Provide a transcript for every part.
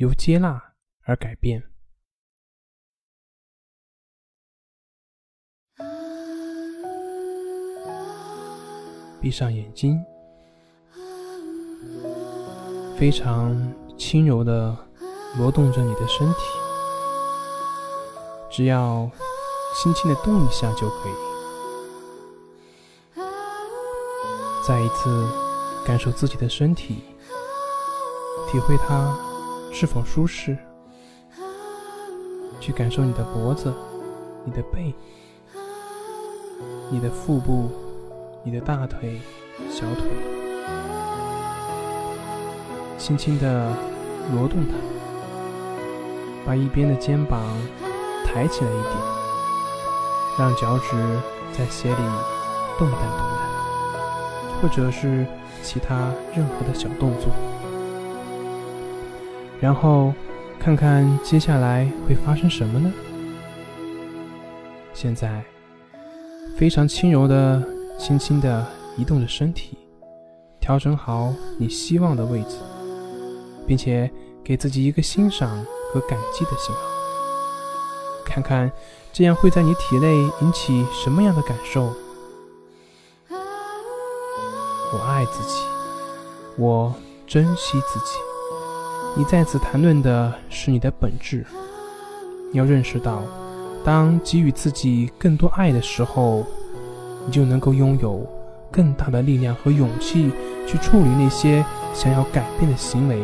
由接纳而改变。闭上眼睛，非常轻柔的挪动着你的身体，只要轻轻的动一下就可以。再一次。感受自己的身体，体会它是否舒适。去感受你的脖子、你的背、你的腹部、你的大腿、小腿，轻轻的挪动它，把一边的肩膀抬起来一点，让脚趾在鞋里动弹动弹，或者是。其他任何的小动作，然后看看接下来会发生什么呢？现在非常轻柔的、轻轻的移动着身体，调整好你希望的位置，并且给自己一个欣赏和感激的信号。看看这样会在你体内引起什么样的感受？我爱自己，我珍惜自己。你在此谈论的是你的本质。你要认识到，当给予自己更多爱的时候，你就能够拥有更大的力量和勇气去处理那些想要改变的行为，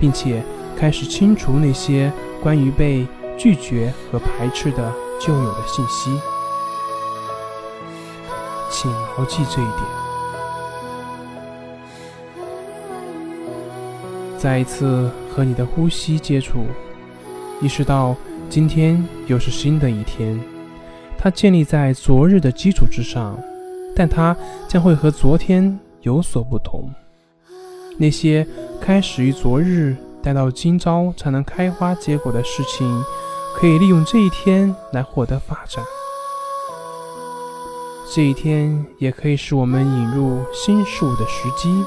并且开始清除那些关于被拒绝和排斥的旧有的信息。请牢记这一点。再一次和你的呼吸接触，意识到今天又是新的一天。它建立在昨日的基础之上，但它将会和昨天有所不同。那些开始于昨日，待到今朝才能开花结果的事情，可以利用这一天来获得发展。这一天也可以是我们引入新事物的时机。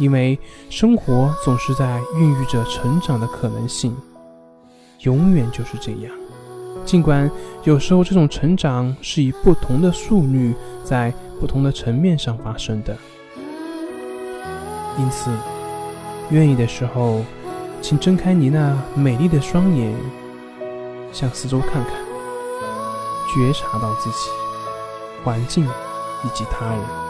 因为生活总是在孕育着成长的可能性，永远就是这样。尽管有时候这种成长是以不同的速率在不同的层面上发生的。因此，愿意的时候，请睁开你那美丽的双眼，向四周看看，觉察到自己、环境以及他人。